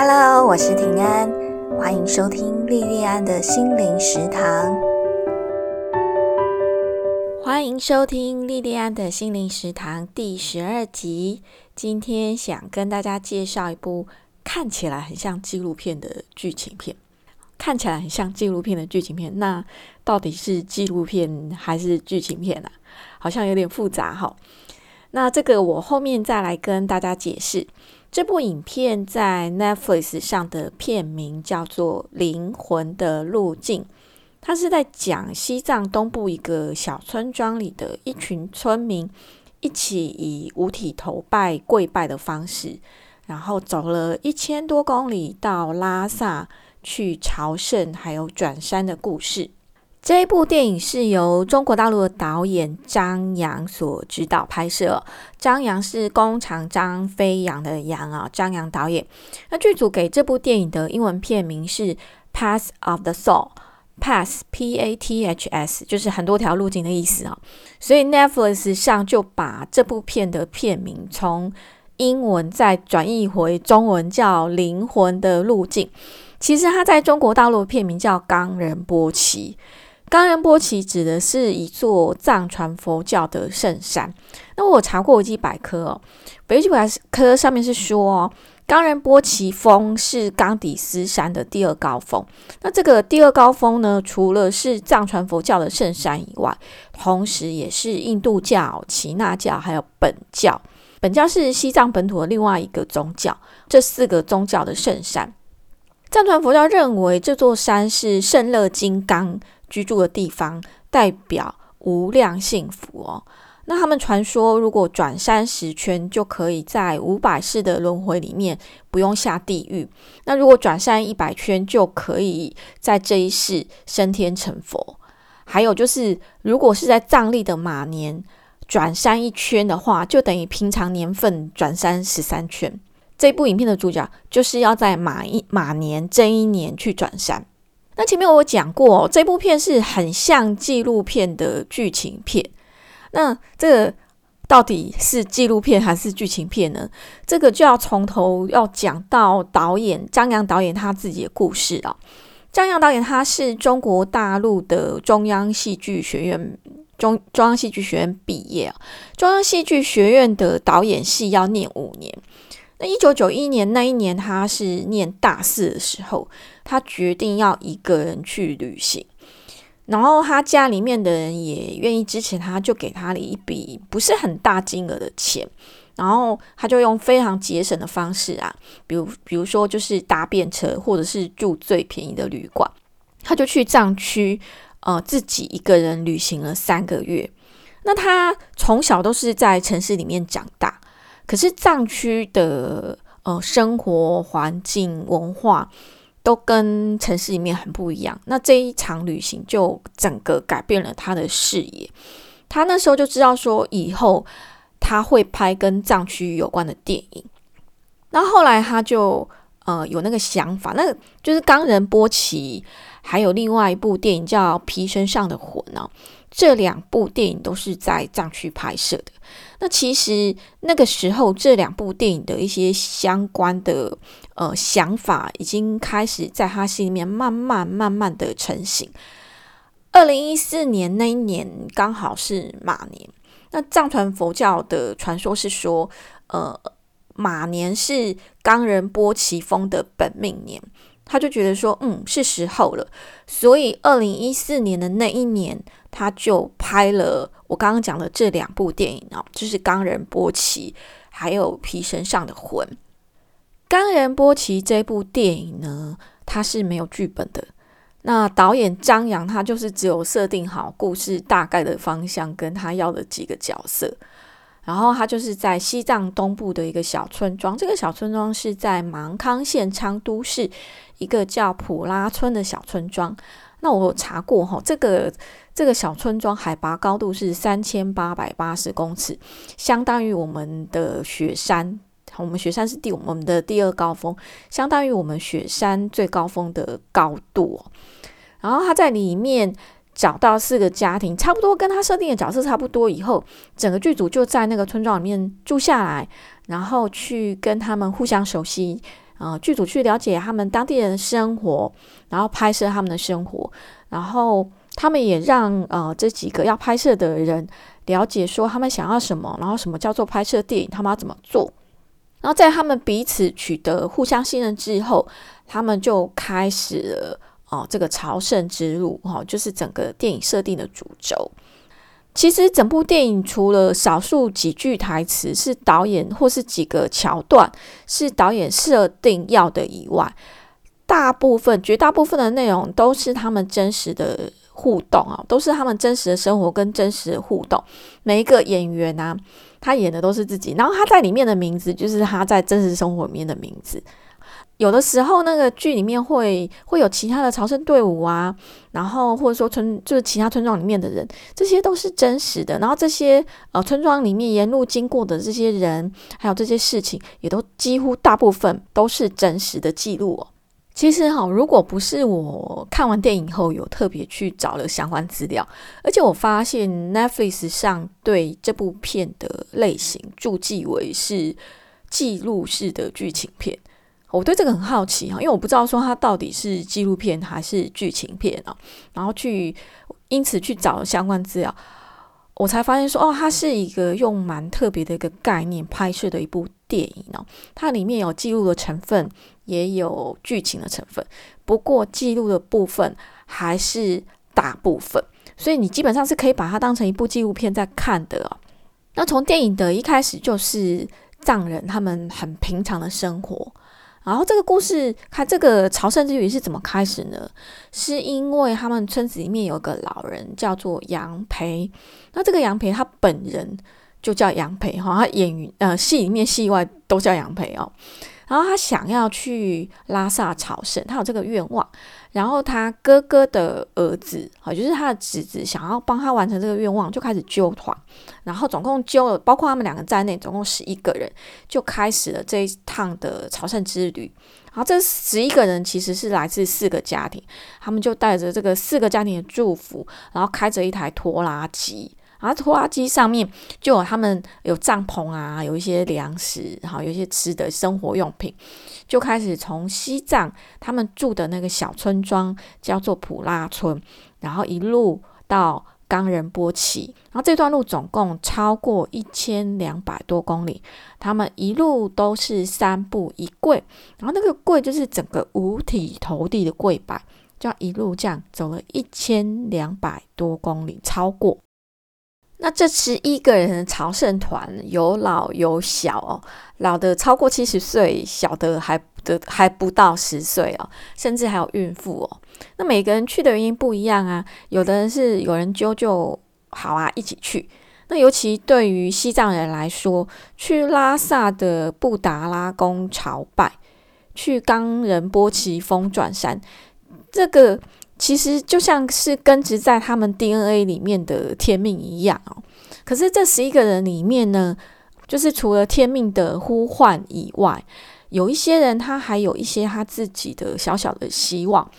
Hello，我是平安，欢迎收听莉莉安的心灵食堂。欢迎收听莉莉安的心灵食堂第十二集。今天想跟大家介绍一部看起来很像纪录片的剧情片。看起来很像纪录片的剧情片，那到底是纪录片还是剧情片啊？好像有点复杂哈。那这个我后面再来跟大家解释。这部影片在 Netflix 上的片名叫做《灵魂的路径》，它是在讲西藏东部一个小村庄里的一群村民一起以五体投拜、跪拜的方式，然后走了一千多公里到拉萨去朝圣，还有转山的故事。这一部电影是由中国大陆的导演张扬所指导拍摄。张扬是工厂张飞扬的扬啊，张扬导演。那剧组给这部电影的英文片名是《Path of the Soul》，Path P A T H S 就是很多条路径的意思啊。所以 Netflix 上就把这部片的片名从英文再转译回中文，叫《灵魂的路径》。其实它在中国大陆的片名叫《冈仁波齐》。冈仁波齐指的是一座藏传佛教的圣山。那我查过维基百科哦，维基百科上面是说，冈仁波齐峰是冈底斯山的第二高峰。那这个第二高峰呢，除了是藏传佛教的圣山以外，同时也是印度教、耆那教还有本教。本教是西藏本土的另外一个宗教。这四个宗教的圣山，藏传佛教认为这座山是圣乐金刚。居住的地方代表无量幸福哦。那他们传说，如果转山十圈，就可以在五百世的轮回里面不用下地狱；那如果转山一百圈，就可以在这一世升天成佛。还有就是，如果是在藏历的马年转山一圈的话，就等于平常年份转山十三圈。这部影片的主角就是要在马一马年这一年去转山。那前面我讲过，这部片是很像纪录片的剧情片。那这个到底是纪录片还是剧情片呢？这个就要从头要讲到导演张扬导演他自己的故事啊。张扬导演他是中国大陆的中央戏剧学院中中央戏剧学院毕业啊。中央戏剧学院的导演系要念五年。那一九九一年那一年，他是念大四的时候，他决定要一个人去旅行，然后他家里面的人也愿意支持他，就给他了一笔不是很大金额的钱，然后他就用非常节省的方式啊，比如比如说就是搭便车，或者是住最便宜的旅馆，他就去藏区，呃，自己一个人旅行了三个月。那他从小都是在城市里面长大。可是藏区的呃生活环境文化都跟城市里面很不一样。那这一场旅行就整个改变了他的视野。他那时候就知道说，以后他会拍跟藏区有关的电影。那后来他就呃有那个想法，那就是冈仁波齐，还有另外一部电影叫《皮身上的魂》呢。这两部电影都是在藏区拍摄的。那其实那个时候，这两部电影的一些相关的呃想法，已经开始在他心里面慢慢慢慢的成型。二零一四年那一年刚好是马年，那藏传佛教的传说是说，呃，马年是冈仁波齐峰的本命年。他就觉得说，嗯，是时候了，所以二零一四年的那一年，他就拍了我刚刚讲的这两部电影啊，就是《冈仁波齐》还有《皮身上的魂》。《冈仁波齐》这部电影呢，它是没有剧本的，那导演张扬他就是只有设定好故事大概的方向，跟他要的几个角色。然后他就是在西藏东部的一个小村庄，这个小村庄是在芒康县昌都市一个叫普拉村的小村庄。那我查过哈，这个这个小村庄海拔高度是三千八百八十公尺，相当于我们的雪山。我们雪山是第我们的第二高峰，相当于我们雪山最高峰的高度。然后他在里面。找到四个家庭，差不多跟他设定的角色差不多。以后整个剧组就在那个村庄里面住下来，然后去跟他们互相熟悉，呃剧组去了解他们当地人的生活，然后拍摄他们的生活，然后他们也让呃这几个要拍摄的人了解说他们想要什么，然后什么叫做拍摄电影，他们要怎么做。然后在他们彼此取得互相信任之后，他们就开始了 哦这个朝圣之路哈，就是整个电影设定的主轴。其实整部电影除了少数几句台词是导演或是几个桥段是导演设定要的以外，大部分绝大部分的内容都是他们真实的互动啊，都是他们真实的生活跟真实的互动。每一个演员啊。他演的都是自己，然后他在里面的名字就是他在真实生活里面的名字。有的时候那个剧里面会会有其他的朝圣队伍啊，然后或者说村就是其他村庄里面的人，这些都是真实的。然后这些呃村庄里面沿路经过的这些人，还有这些事情，也都几乎大部分都是真实的记录哦。其实哈，如果不是我看完电影后有特别去找了相关资料，而且我发现 Netflix 上对这部片的类型注记为是记录式的剧情片，我对这个很好奇哈，因为我不知道说它到底是纪录片还是剧情片哦，然后去因此去找相关资料。我才发现说，哦，它是一个用蛮特别的一个概念拍摄的一部电影哦。它里面有记录的成分，也有剧情的成分。不过记录的部分还是大部分，所以你基本上是可以把它当成一部纪录片在看的哦。那从电影的一开始就是藏人他们很平常的生活。然后这个故事，看这个朝圣之旅是怎么开始呢？是因为他们村子里面有个老人叫做杨培，那这个杨培他本人就叫杨培哈，他演呃戏里面戏外都叫杨培哦。然后他想要去拉萨朝圣，他有这个愿望。然后他哥哥的儿子，好，就是他的侄子，想要帮他完成这个愿望，就开始揪团。然后总共揪了，包括他们两个在内，总共十一个人，就开始了这一趟的朝圣之旅。然后这十一个人其实是来自四个家庭，他们就带着这个四个家庭的祝福，然后开着一台拖拉机。然后拖拉机上面就有他们有帐篷啊，有一些粮食，然后有一些吃的生活用品，就开始从西藏他们住的那个小村庄叫做普拉村，然后一路到冈仁波齐，然后这段路总共超过一千两百多公里，他们一路都是三步一跪，然后那个跪就是整个五体投地的跪拜，就一路这样走了一千两百多公里，超过。那这十一个人的朝圣团有老有小哦，老的超过七十岁，小的还的还不到十岁哦，甚至还有孕妇哦。那每个人去的原因不一样啊，有的人是有人揪就好啊，一起去。那尤其对于西藏人来说，去拉萨的布达拉宫朝拜，去冈仁波齐峰转山，这个。其实就像是根植在他们 DNA 里面的天命一样哦。可是这十一个人里面呢，就是除了天命的呼唤以外，有一些人他还有一些他自己的小小的希望。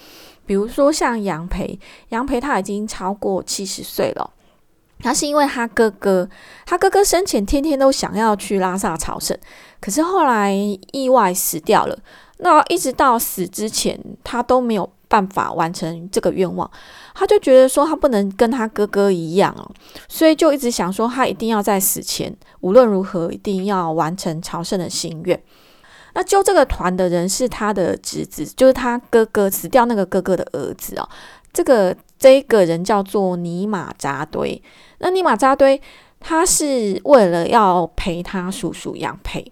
比如说像杨培，杨培他已经超过七十岁了，他是因为他哥哥，他哥哥生前天天都想要去拉萨朝圣，可是后来意外死掉了。那一直到死之前，他都没有。办法完成这个愿望，他就觉得说他不能跟他哥哥一样哦，所以就一直想说他一定要在死前无论如何一定要完成朝圣的心愿。那救这个团的人是他的侄子，就是他哥哥死掉那个哥哥的儿子哦。这个这个人叫做尼玛扎堆。那尼玛扎堆他是为了要陪他叔叔杨培，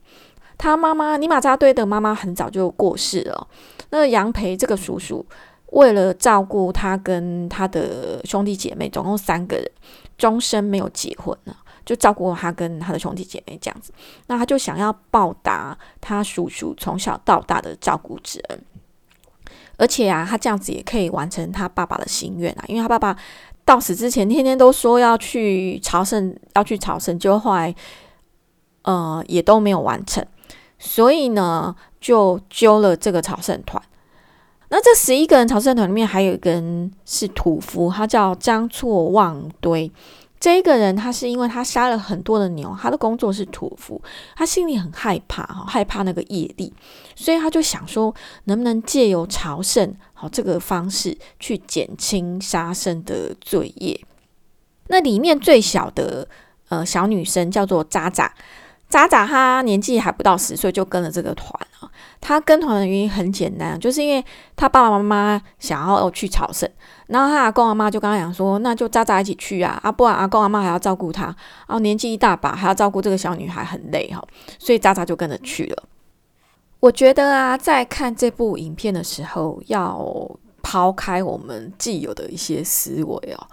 他妈妈尼玛扎堆的妈妈很早就过世了。那杨培这个叔叔为了照顾他跟他的兄弟姐妹，总共三个人，终身没有结婚呢，就照顾他跟他的兄弟姐妹这样子。那他就想要报答他叔叔从小到大的照顾之恩，而且啊，他这样子也可以完成他爸爸的心愿啊，因为他爸爸到死之前天天都说要去朝圣，要去朝圣，就后来呃也都没有完成，所以呢。就揪了这个朝圣团。那这十一个人朝圣团里面，还有一个人是屠夫，他叫张错旺堆。这一个人他是因为他杀了很多的牛，他的工作是屠夫，他心里很害怕哈，害怕那个业力，所以他就想说，能不能借由朝圣好这个方式去减轻杀生的罪业。那里面最小的呃小女生叫做渣渣。渣渣他年纪还不到十岁就跟了这个团啊，他跟团的原因很简单，就是因为他爸爸妈妈想要去朝圣，然后他阿公阿妈就跟他讲说，那就渣渣一起去啊，啊不然阿公阿妈还要照顾他，然后年纪一大把还要照顾这个小女孩很累哈，所以渣渣就跟着去了。我觉得啊，在看这部影片的时候，要抛开我们既有的一些思维哦，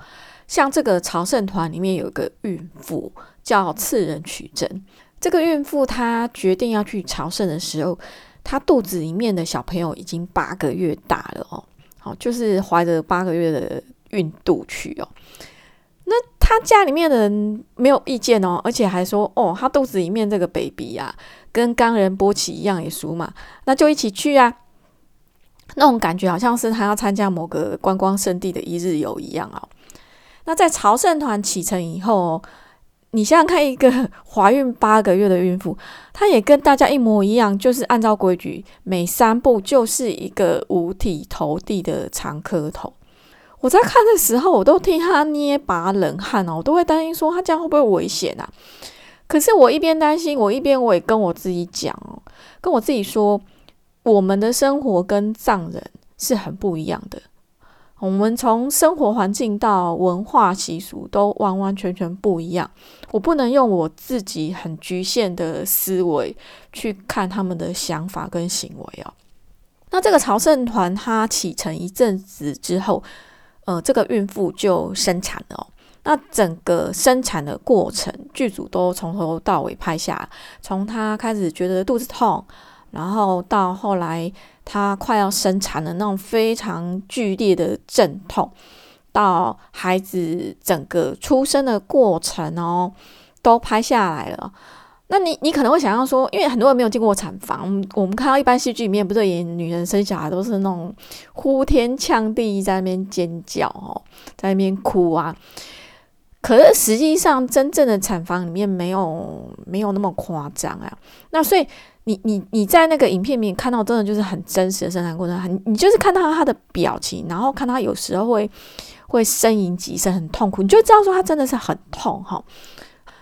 像这个朝圣团里面有一个孕妇叫次人取真。这个孕妇她决定要去朝圣的时候，他肚子里面的小朋友已经八个月大了哦，好，就是怀着八个月的孕肚去哦。那他家里面的人没有意见哦，而且还说哦，他肚子里面这个 baby 啊，跟冈仁波齐一样也熟嘛，那就一起去啊。那种感觉好像是他要参加某个观光圣地的一日游一样哦。那在朝圣团启程以后。你想想看，一个 怀孕八个月的孕妇，她也跟大家一模一样，就是按照规矩，每三步就是一个五体投地的长磕头。我在看的时候，我都替她捏把冷汗哦，我都会担心说她这样会不会危险啊？可是我一边担心，我一边我也跟我自己讲哦，跟我自己说，我们的生活跟藏人是很不一样的。我们从生活环境到文化习俗都完完全全不一样。我不能用我自己很局限的思维去看他们的想法跟行为哦。那这个朝圣团它启程一阵子之后，呃，这个孕妇就生产了。那整个生产的过程，剧组都从头到尾拍下，从她开始觉得肚子痛。然后到后来，她快要生产的那种非常剧烈的阵痛，到孩子整个出生的过程哦，都拍下来了。那你你可能会想要说，因为很多人没有进过产房，我们看到一般戏剧里面，不是演女人生小孩都是那种呼天抢地在那边尖叫哦，在那边哭啊。可是实际上，真正的产房里面没有没有那么夸张啊。那所以。你你你在那个影片里面看到，真的就是很真实的生产过程，很你就是看到他的表情，然后看他有时候会会呻吟几声，很痛苦，你就知道说他真的是很痛哈。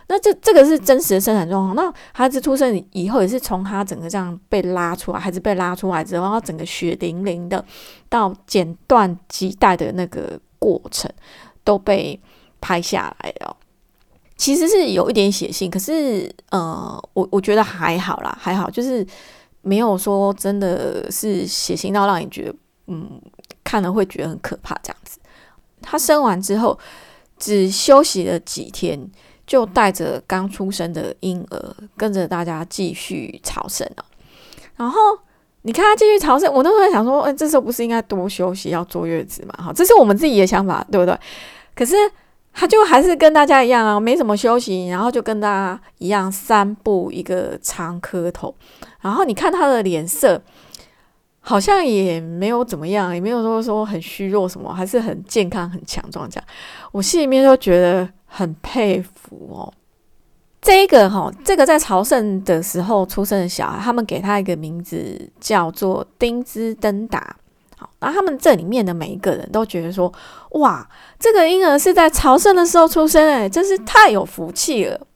那这这个是真实的生产状况。那孩子出生以后，也是从他整个这样被拉出来，孩子被拉出来之后，然后整个血淋淋的到剪断脐带的那个过程都被拍下来了。其实是有一点血腥，可是呃，我我觉得还好啦，还好，就是没有说真的是血腥到让你觉得嗯看了会觉得很可怕这样子。他生完之后只休息了几天，就带着刚出生的婴儿跟着大家继续朝圣了。然后你看他继续朝圣，我都会想说，哎，这时候不是应该多休息，要坐月子嘛？哈，这是我们自己的想法，对不对？可是。他就还是跟大家一样啊，没什么休息，然后就跟大家一样三步一个长磕头，然后你看他的脸色，好像也没有怎么样，也没有说说很虚弱什么，还是很健康很强壮这样。我心里面就觉得很佩服哦。这个哈，这个在朝圣的时候出生的小孩，他们给他一个名字叫做丁兹登达。然后他们这里面的每一个人都觉得说：“哇，这个婴儿是在朝圣的时候出生，哎，真是太有福气了。”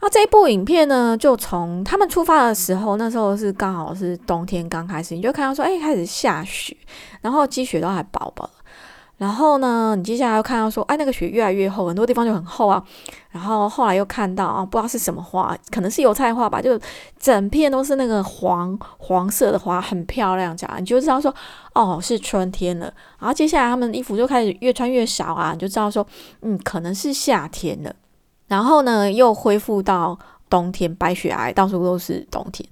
那这一部影片呢，就从他们出发的时候，那时候是刚好是冬天刚开始，你就看到说：“哎，开始下雪，然后积雪都还薄薄的。”然后呢，你接下来又看到说，哎，那个雪越来越厚，很多地方就很厚啊。然后后来又看到啊，不知道是什么花，可能是油菜花吧，就整片都是那个黄黄色的花，很漂亮，这样你就知道说，哦，是春天了。然后接下来他们衣服就开始越穿越少啊，你就知道说，嗯，可能是夏天了。然后呢，又恢复到冬天，白雪皑，到处都是冬天。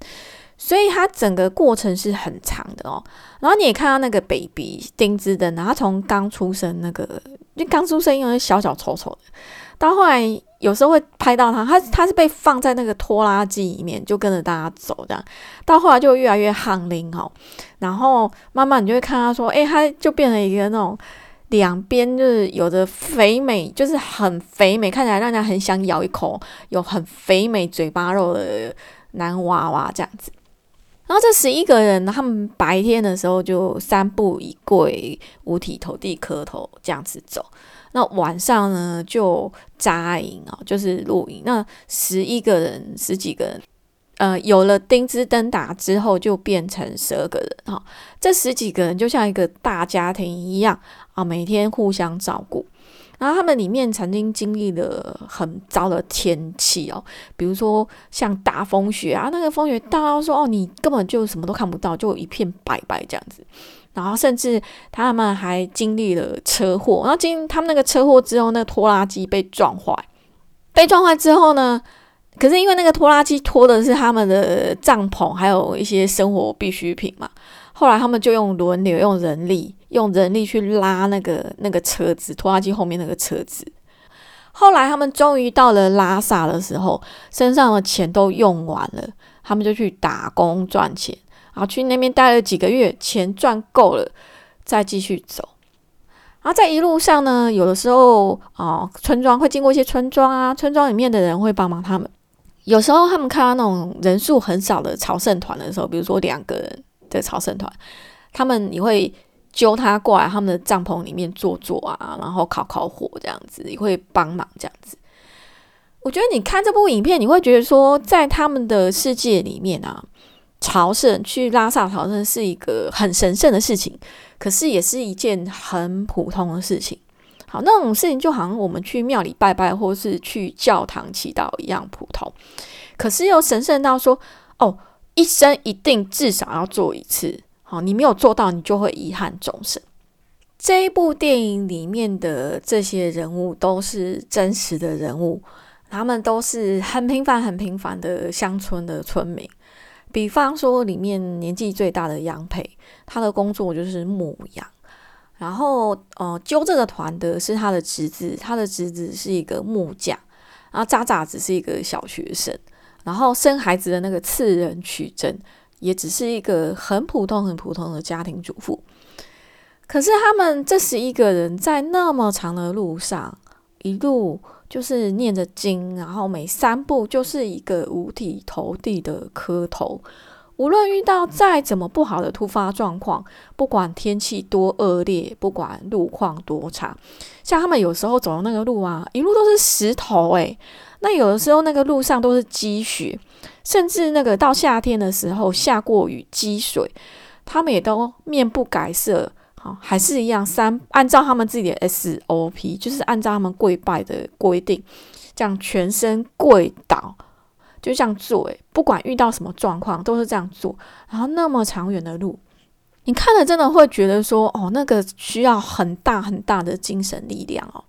所以它整个过程是很长的哦，然后你也看到那个 baby 丁兹的，然后从刚出生那个，就刚出生因为小小丑丑的，到后来有时候会拍到他，他他是被放在那个拖拉机里面，就跟着大家走这样，到后来就越来越憨灵哦，然后慢慢你就会看到说，哎，他就变成一个那种两边就是有着肥美，就是很肥美，看起来让人很想咬一口，有很肥美嘴巴肉的男娃娃这样子。然后这十一个人，他们白天的时候就三步一跪，五体投地磕头这样子走。那晚上呢，就扎营啊，就是露营。那十一个人，十几个人。呃，有了丁兹登达之后，就变成十二个人哈。这十几个人就像一个大家庭一样啊，每天互相照顾。然后他们里面曾经经历了很糟的天气哦，比如说像大风雪啊，那个风雪大到说哦，你根本就什么都看不到，就一片白白这样子。然后甚至他们还经历了车祸，然后经他们那个车祸之后，那拖拉机被撞坏，被撞坏之后呢？可是因为那个拖拉机拖的是他们的帐篷，还有一些生活必需品嘛。后来他们就用轮流用人力，用人力去拉那个那个车子，拖拉机后面那个车子。后来他们终于到了拉萨的时候，身上的钱都用完了，他们就去打工赚钱，然后去那边待了几个月，钱赚够了，再继续走。然后在一路上呢，有的时候啊，村庄会经过一些村庄啊，村庄里面的人会帮忙他们。有时候他们看到那种人数很少的朝圣团的时候，比如说两个人的朝圣团，他们也会揪他过来他们的帐篷里面坐坐啊，然后烤烤火这样子，也会帮忙这样子。我觉得你看这部影片，你会觉得说，在他们的世界里面啊，朝圣去拉萨朝圣是一个很神圣的事情，可是也是一件很普通的事情。好，那种事情就好像我们去庙里拜拜，或是去教堂祈祷一样普通，可是又神圣到说，哦，一生一定至少要做一次。好，你没有做到，你就会遗憾终生。这一部电影里面的这些人物都是真实的人物，他们都是很平凡、很平凡的乡村的村民。比方说，里面年纪最大的杨培，他的工作就是牧羊。然后，呃，揪这个团的是他的侄子，他的侄子是一个木匠，然后渣渣只是一个小学生，然后生孩子的那个次人取真也只是一个很普通、很普通的家庭主妇。可是他们这十一个人在那么长的路上，一路就是念着经，然后每三步就是一个五体投地的磕头。无论遇到再怎么不好的突发状况，不管天气多恶劣，不管路况多差，像他们有时候走的那个路啊，一路都是石头诶，那有的时候那个路上都是积雪，甚至那个到夏天的时候下过雨积水，他们也都面不改色，好，还是一样三按照他们自己的 SOP，就是按照他们跪拜的规定，这样全身跪倒。就这样做，诶，不管遇到什么状况都是这样做。然后那么长远的路，你看了真的会觉得说，哦，那个需要很大很大的精神力量哦。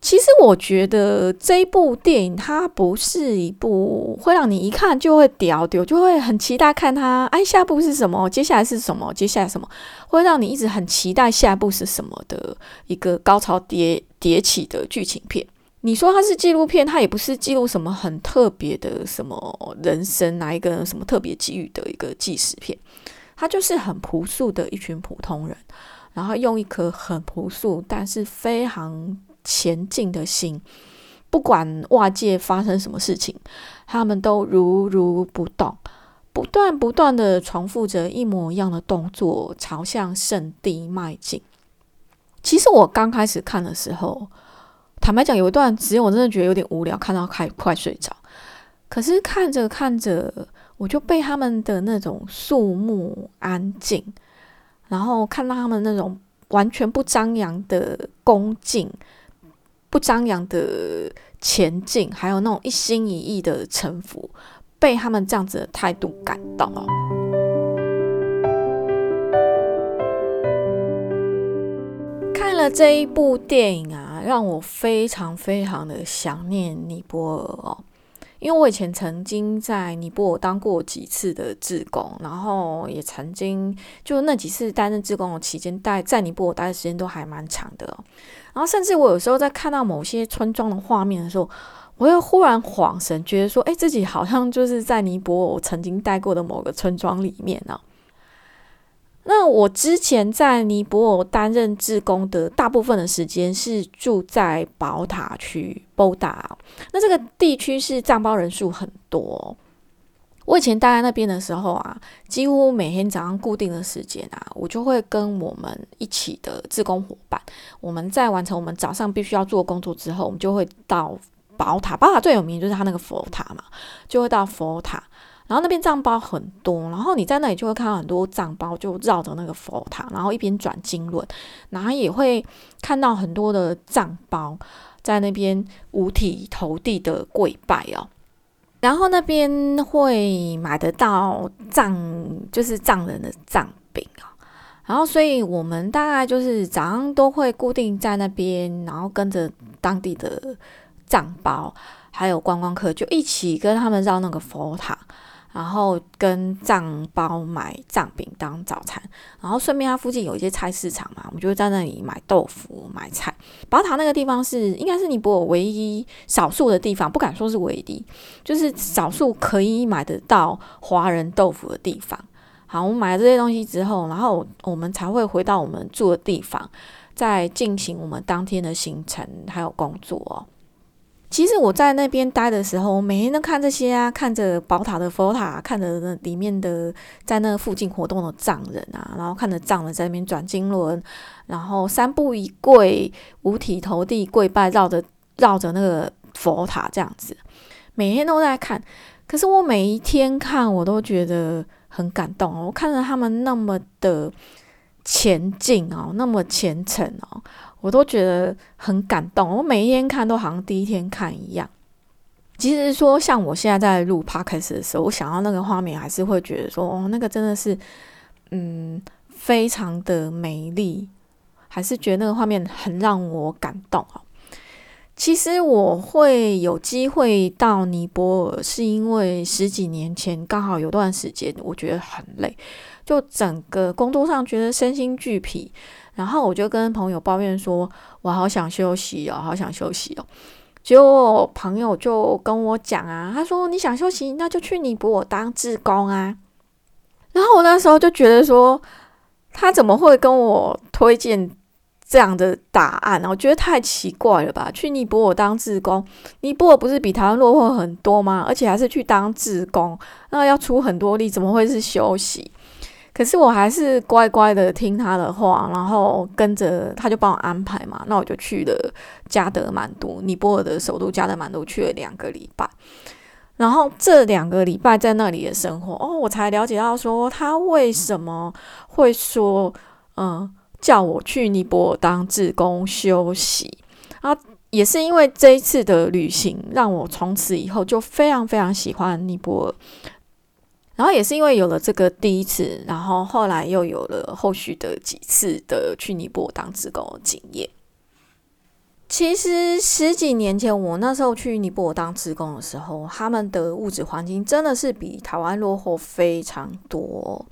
其实我觉得这一部电影它不是一部会让你一看就会屌屌，就会很期待看它，哎，下部是什么？接下来是什么？接下来什么？会让你一直很期待下一部是什么的一个高潮迭迭起的剧情片。你说它是纪录片，它也不是记录什么很特别的什么人生，哪一个什么特别机遇的一个纪实片，它就是很朴素的一群普通人，然后用一颗很朴素但是非常前进的心，不管外界发生什么事情，他们都如如不动，不断不断的重复着一模一样的动作，朝向圣地迈进。其实我刚开始看的时候。坦白讲，有一段时间我真的觉得有点无聊，看到快快睡着。可是看着看着，我就被他们的那种肃穆安静，然后看到他们那种完全不张扬的恭敬、不张扬的前进，还有那种一心一意的臣服，被他们这样子的态度感动哦。看了这一部电影啊。让我非常非常的想念尼泊尔哦，因为我以前曾经在尼泊尔当过几次的志工，然后也曾经就那几次担任志工的期间，待在尼泊尔待的时间都还蛮长的。然后甚至我有时候在看到某些村庄的画面的时候，我又忽然恍神，觉得说，哎，自己好像就是在尼泊尔曾经待过的某个村庄里面呢。那我之前在尼泊尔担任志工的大部分的时间是住在宝塔区 （Boda）。那这个地区是藏包人数很多。我以前待在那边的时候啊，几乎每天早上固定的时间啊，我就会跟我们一起的志工伙伴，我们在完成我们早上必须要做工作之后，我们就会到宝塔。宝塔最有名就是它那个佛塔嘛，就会到佛塔。然后那边藏包很多，然后你在那里就会看到很多藏包，就绕着那个佛塔，然后一边转经轮，然后也会看到很多的藏包在那边五体投地的跪拜哦。然后那边会买得到藏，就是藏人的藏饼啊。然后所以我们大概就是早上都会固定在那边，然后跟着当地的藏包还有观光客，就一起跟他们绕那个佛塔。然后跟藏包买藏饼当早餐，然后顺便它附近有一些菜市场嘛，我们就在那里买豆腐、买菜。宝塔那个地方是应该是尼泊尔唯一少数的地方，不敢说是唯一，就是少数可以买得到华人豆腐的地方。好，我们买了这些东西之后，然后我们才会回到我们住的地方，再进行我们当天的行程还有工作。其实我在那边待的时候，我每天都看这些啊，看着宝塔的佛塔，看着那里面的在那附近活动的藏人啊，然后看着藏人在那边转经轮，然后三步一跪，五体投地跪拜，绕着绕着那个佛塔这样子，每天都在看。可是我每一天看，我都觉得很感动哦，我看着他们那么的前进哦，那么虔诚哦。我都觉得很感动，我每一天看都好像第一天看一样。其实说像我现在在录 podcast 的时候，我想到那个画面，还是会觉得说，哦，那个真的是，嗯，非常的美丽，还是觉得那个画面很让我感动哦。其实我会有机会到尼泊尔，是因为十几年前刚好有段时间，我觉得很累，就整个工作上觉得身心俱疲。然后我就跟朋友抱怨说：“我好想休息哦，好想休息哦。”结果朋友就跟我讲啊，他说：“你想休息，那就去尼泊尔当志工啊。”然后我那时候就觉得说，他怎么会跟我推荐这样的答案呢？我觉得太奇怪了吧？去尼泊尔当志工，尼泊尔不是比台湾落后很多吗？而且还是去当志工，那要出很多力，怎么会是休息？可是我还是乖乖的听他的话，然后跟着他就帮我安排嘛。那我就去了加德满都，尼泊尔的首都加德满都，去了两个礼拜。然后这两个礼拜在那里的生活，哦，我才了解到说他为什么会说，嗯，叫我去尼泊尔当志工休息啊，也是因为这一次的旅行，让我从此以后就非常非常喜欢尼泊尔。然后也是因为有了这个第一次，然后后来又有了后续的几次的去尼泊尔当职工的经验。其实十几年前我那时候去尼泊尔当职工的时候，他们的物质环境真的是比台湾落后非常多。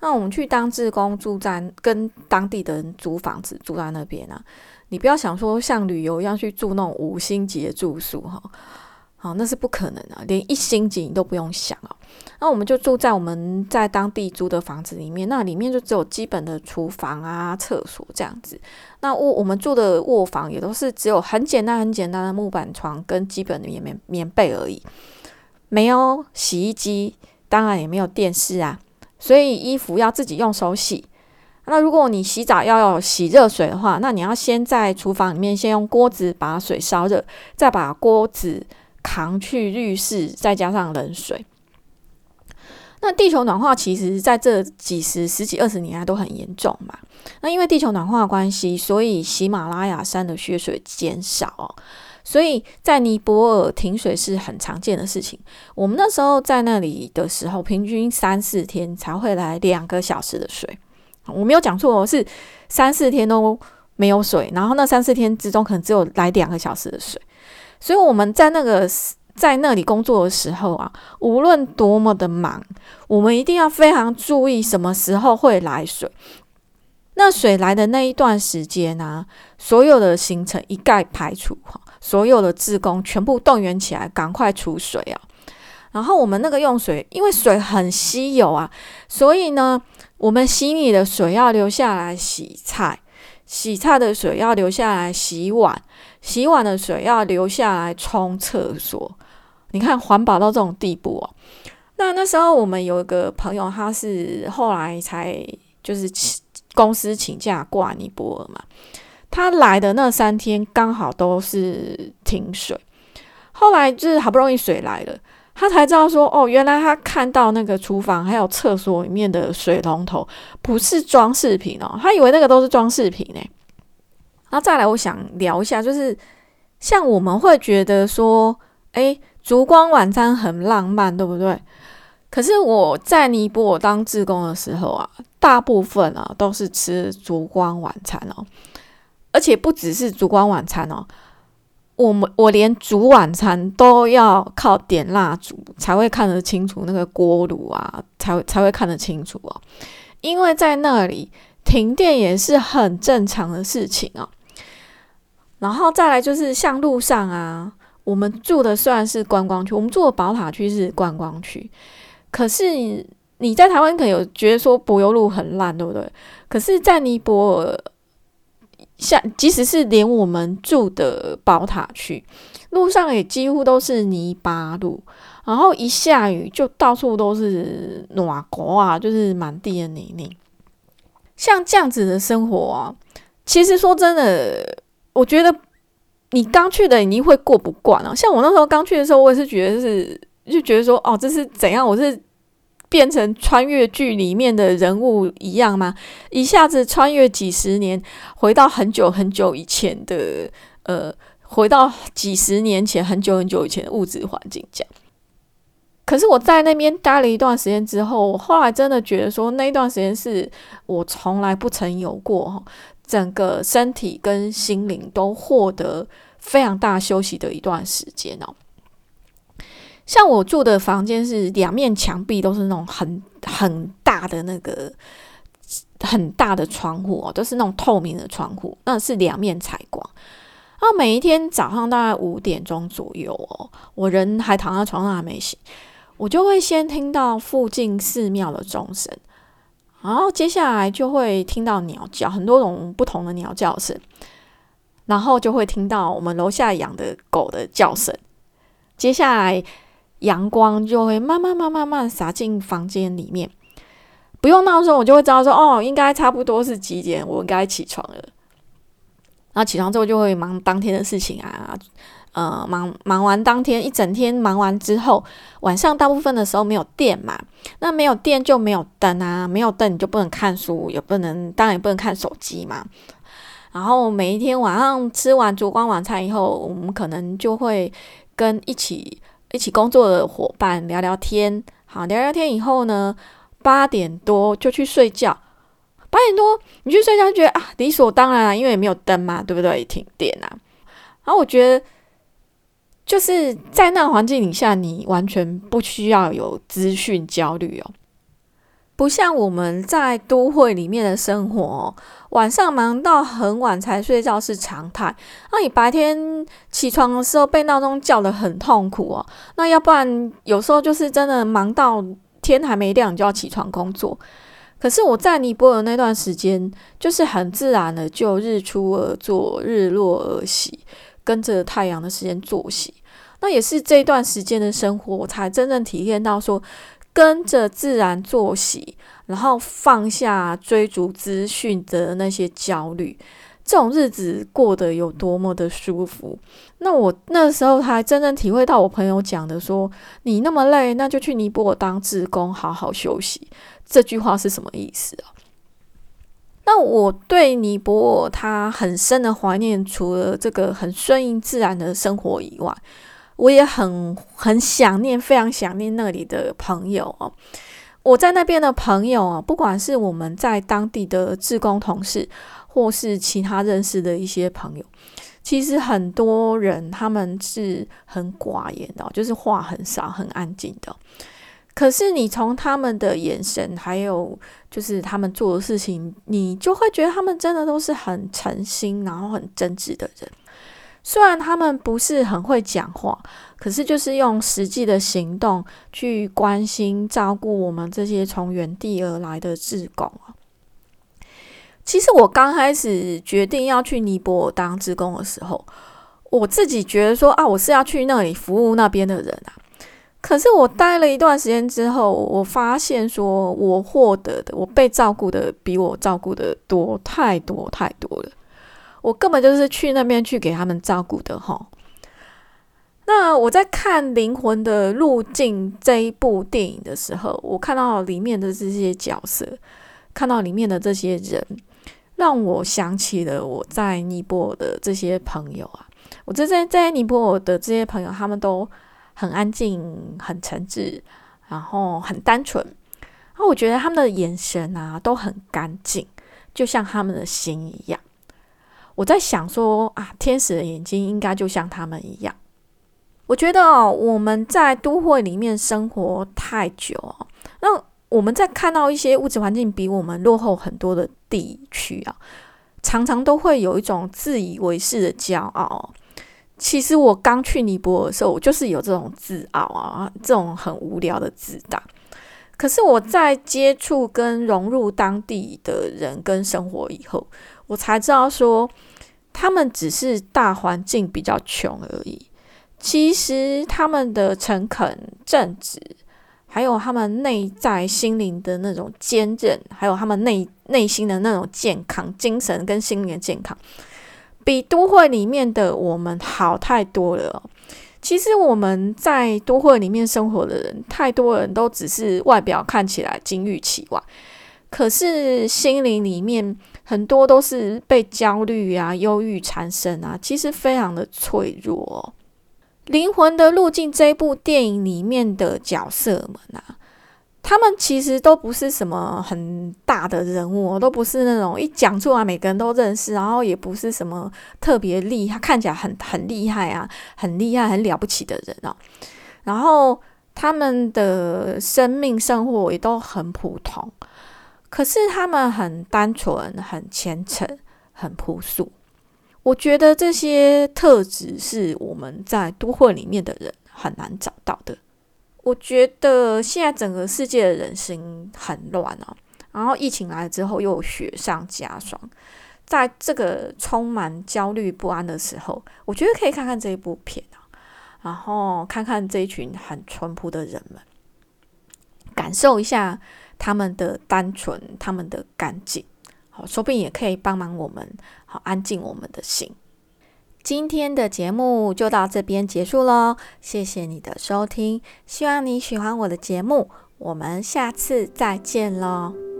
那我们去当志工，住在跟当地的人租房子，住在那边啊，你不要想说像旅游一样去住那种五星级的住宿哈。好，那是不可能的，连一星级你都不用想哦。那我们就住在我们在当地租的房子里面，那里面就只有基本的厨房啊、厕所这样子。那卧我们住的卧房也都是只有很简单、很简单的木板床跟基本的棉棉棉被而已，没有洗衣机，当然也没有电视啊，所以衣服要自己用手洗。那如果你洗澡要洗热水的话，那你要先在厨房里面先用锅子把水烧热，再把锅子。扛去浴室，再加上冷水。那地球暖化其实在这几十、十几、二十年来都很严重嘛。那因为地球暖化关系，所以喜马拉雅山的雪水减少，所以在尼泊尔停水是很常见的事情。我们那时候在那里的时候，平均三四天才会来两个小时的水。我没有讲错，是三四天都没有水，然后那三四天之中可能只有来两个小时的水。所以我们在那个在那里工作的时候啊，无论多么的忙，我们一定要非常注意什么时候会来水。那水来的那一段时间呢，所有的行程一概排除哈，所有的职工全部动员起来，赶快出水啊。然后我们那个用水，因为水很稀有啊，所以呢，我们洗米的水要留下来洗菜，洗菜的水要留下来洗碗，洗碗的水要留下来冲厕所。你看环保到这种地步哦。那那时候我们有一个朋友，他是后来才就是请公司请假过尼泊尔嘛，他来的那三天刚好都是停水，后来就是好不容易水来了。他才知道说，哦，原来他看到那个厨房还有厕所里面的水龙头不是装饰品哦，他以为那个都是装饰品呢。然后再来，我想聊一下，就是像我们会觉得说，诶，烛光晚餐很浪漫，对不对？可是我在尼泊尔当志工的时候啊，大部分啊都是吃烛光晚餐哦，而且不只是烛光晚餐哦。我们我连煮晚餐都要靠点蜡烛才会看得清楚那个锅炉啊，才才会看得清楚哦。因为在那里停电也是很正常的事情哦。然后再来就是像路上啊，我们住的虽然是观光区，我们住的宝塔区是观光区，可是你在台湾可能有觉得说柏油路很烂，对不对？可是，在尼泊尔。像即使是连我们住的宝塔区，路上也几乎都是泥巴路，然后一下雨就到处都是暖国啊，就是满地的泥泞。像这样子的生活啊，其实说真的，我觉得你刚去的你会过不惯啊。像我那时候刚去的时候，我也是觉得是就觉得说，哦，这是怎样？我是。变成穿越剧里面的人物一样吗？一下子穿越几十年，回到很久很久以前的，呃，回到几十年前很久很久以前的物质环境这样。可是我在那边待了一段时间之后，我后来真的觉得说，那一段时间是我从来不曾有过，整个身体跟心灵都获得非常大休息的一段时间哦。像我住的房间是两面墙壁都是那种很很大的那个很大的窗户哦，都是那种透明的窗户，那是两面采光。然后每一天早上大概五点钟左右哦，我人还躺在床上还没醒，我就会先听到附近寺庙的钟声，然后接下来就会听到鸟叫，很多种不同的鸟叫声，然后就会听到我们楼下养的狗的叫声，接下来。阳光就会慢慢、慢、慢慢洒进房间里面，不用闹钟，我就会知道说，哦，应该差不多是几点，我应该起床了。然后起床之后就会忙当天的事情啊，呃，忙忙完当天一整天，忙完之后，晚上大部分的时候没有电嘛，那没有电就没有灯啊，没有灯你就不能看书，也不能，当然也不能看手机嘛。然后每一天晚上吃完烛光晚餐以后，我们可能就会跟一起。一起工作的伙伴聊聊天，好聊聊天以后呢，八点多就去睡觉。八点多你去睡觉，觉得啊理所当然啊，因为也没有灯嘛，对不对？停电啊。然后我觉得就是在那个环境底下，你完全不需要有资讯焦虑哦。不像我们在都会里面的生活，晚上忙到很晚才睡觉是常态。那你白天起床的时候被闹钟叫得很痛苦哦。那要不然有时候就是真的忙到天还没亮就要起床工作。可是我在尼泊尔那段时间，就是很自然的就日出而作，日落而息，跟着太阳的时间作息。那也是这段时间的生活，我才真正体验到说。跟着自然作息，然后放下追逐资讯的那些焦虑，这种日子过得有多么的舒服。那我那时候才真正体会到我朋友讲的说：“你那么累，那就去尼泊尔当志工，好好休息。”这句话是什么意思啊？那我对尼泊尔他很深的怀念，除了这个很顺应自然的生活以外。我也很很想念，非常想念那里的朋友哦。我在那边的朋友啊，不管是我们在当地的志工同事，或是其他认识的一些朋友，其实很多人他们是很寡言的，就是话很少、很安静的。可是你从他们的眼神，还有就是他们做的事情，你就会觉得他们真的都是很诚心，然后很真挚的人。虽然他们不是很会讲话，可是就是用实际的行动去关心、照顾我们这些从原地而来的志工。其实我刚开始决定要去尼泊尔当志工的时候，我自己觉得说啊，我是要去那里服务那边的人啊。可是我待了一段时间之后，我发现说我获得的，我被照顾的比我照顾的多太多太多了。我根本就是去那边去给他们照顾的哈。那我在看《灵魂的路径》这一部电影的时候，我看到里面的这些角色，看到里面的这些人，让我想起了我在尼泊尔的这些朋友啊。我这在在尼泊尔的这些朋友，他们都。很安静，很诚挚，然后很单纯。然后我觉得他们的眼神啊都很干净，就像他们的心一样。我在想说啊，天使的眼睛应该就像他们一样。我觉得哦，我们在都会里面生活太久哦，那我们在看到一些物质环境比我们落后很多的地区啊，常常都会有一种自以为是的骄傲。其实我刚去尼泊尔的时候，我就是有这种自傲啊，这种很无聊的自大。可是我在接触跟融入当地的人跟生活以后，我才知道说，他们只是大环境比较穷而已。其实他们的诚恳、正直，还有他们内在心灵的那种坚韧，还有他们内内心的那种健康、精神跟心灵的健康。比都会里面的我们好太多了。其实我们在都会里面生活的人，太多人都只是外表看起来金玉其外，可是心灵里面很多都是被焦虑啊、忧郁缠身啊，其实非常的脆弱。灵魂的路径这部电影里面的角色们啊。他们其实都不是什么很大的人物，都不是那种一讲出来每个人都认识，然后也不是什么特别厉害，看起来很很厉害啊，很厉害、很了不起的人哦。然后他们的生命生活也都很普通，可是他们很单纯、很虔诚、很朴素。我觉得这些特质是我们在都会里面的人很难找到的。我觉得现在整个世界的人心很乱啊，然后疫情来了之后又雪上加霜，在这个充满焦虑不安的时候，我觉得可以看看这一部片啊，然后看看这一群很淳朴的人们，感受一下他们的单纯，他们的干净，好，说不定也可以帮忙我们，好安静我们的心。今天的节目就到这边结束喽，谢谢你的收听，希望你喜欢我的节目，我们下次再见喽。